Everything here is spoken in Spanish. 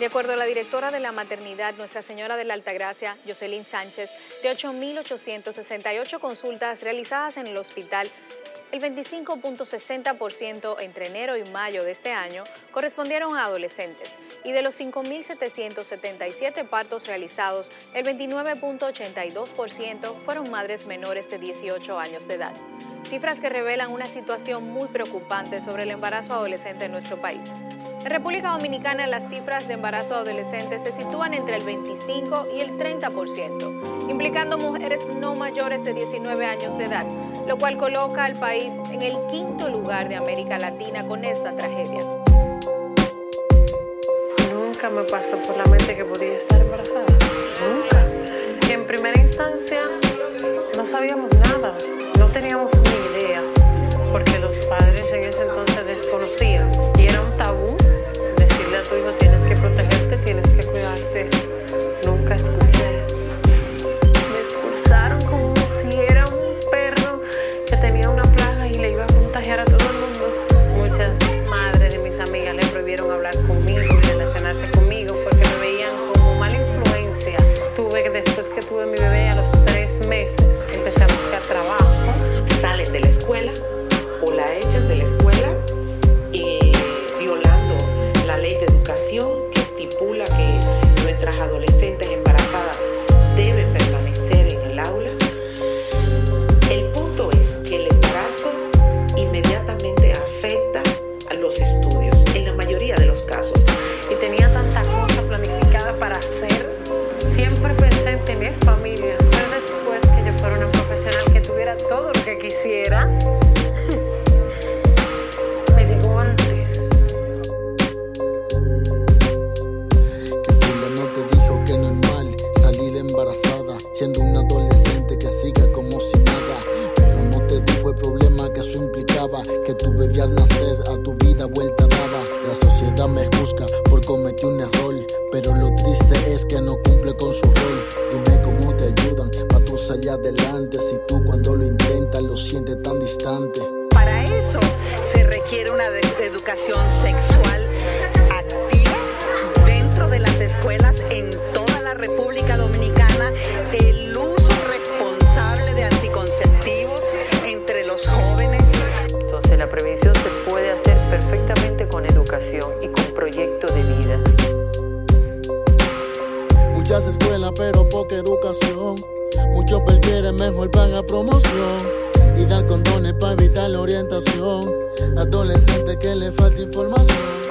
De acuerdo a la directora de la maternidad, Nuestra Señora de la Altagracia, Jocelyn Sánchez, de 8.868 consultas realizadas en el hospital, el 25.60% entre enero y mayo de este año correspondieron a adolescentes y de los 5.777 partos realizados, el 29.82% fueron madres menores de 18 años de edad. Cifras que revelan una situación muy preocupante sobre el embarazo adolescente en nuestro país. En República Dominicana las cifras de embarazo adolescente se sitúan entre el 25 y el 30%, implicando mujeres no mayores de 19 años de edad, lo cual coloca al país en el quinto lugar de América Latina con esta tragedia. Nunca me pasó por la mente que podía estar embarazada. Nunca. En primera instancia no sabíamos nada, no teníamos ni idea, porque los padres en ese entonces desconocían que todo lo que quisiera, siendo un adolescente que siga como si nada. Pero no te dijo el problema que eso implicaba, que tu bebé al nacer a tu vida vuelta daba. La sociedad me juzga por cometer un error, pero lo triste es que no cumple con su rol. Dime cómo te salir adelante si tú cuando lo intentas lo sientes tan distante. Para eso se requiere una educación sexual activa dentro de las escuelas en toda la República Dominicana el uso responsable de anticonceptivos entre los jóvenes. Entonces la prevención se puede hacer perfectamente con educación y con proyecto de vida. Muchas escuelas pero poca educación. Muchos prefieren mejor pagar promoción y dar condones para evitar la orientación. Adolescente que le falta información.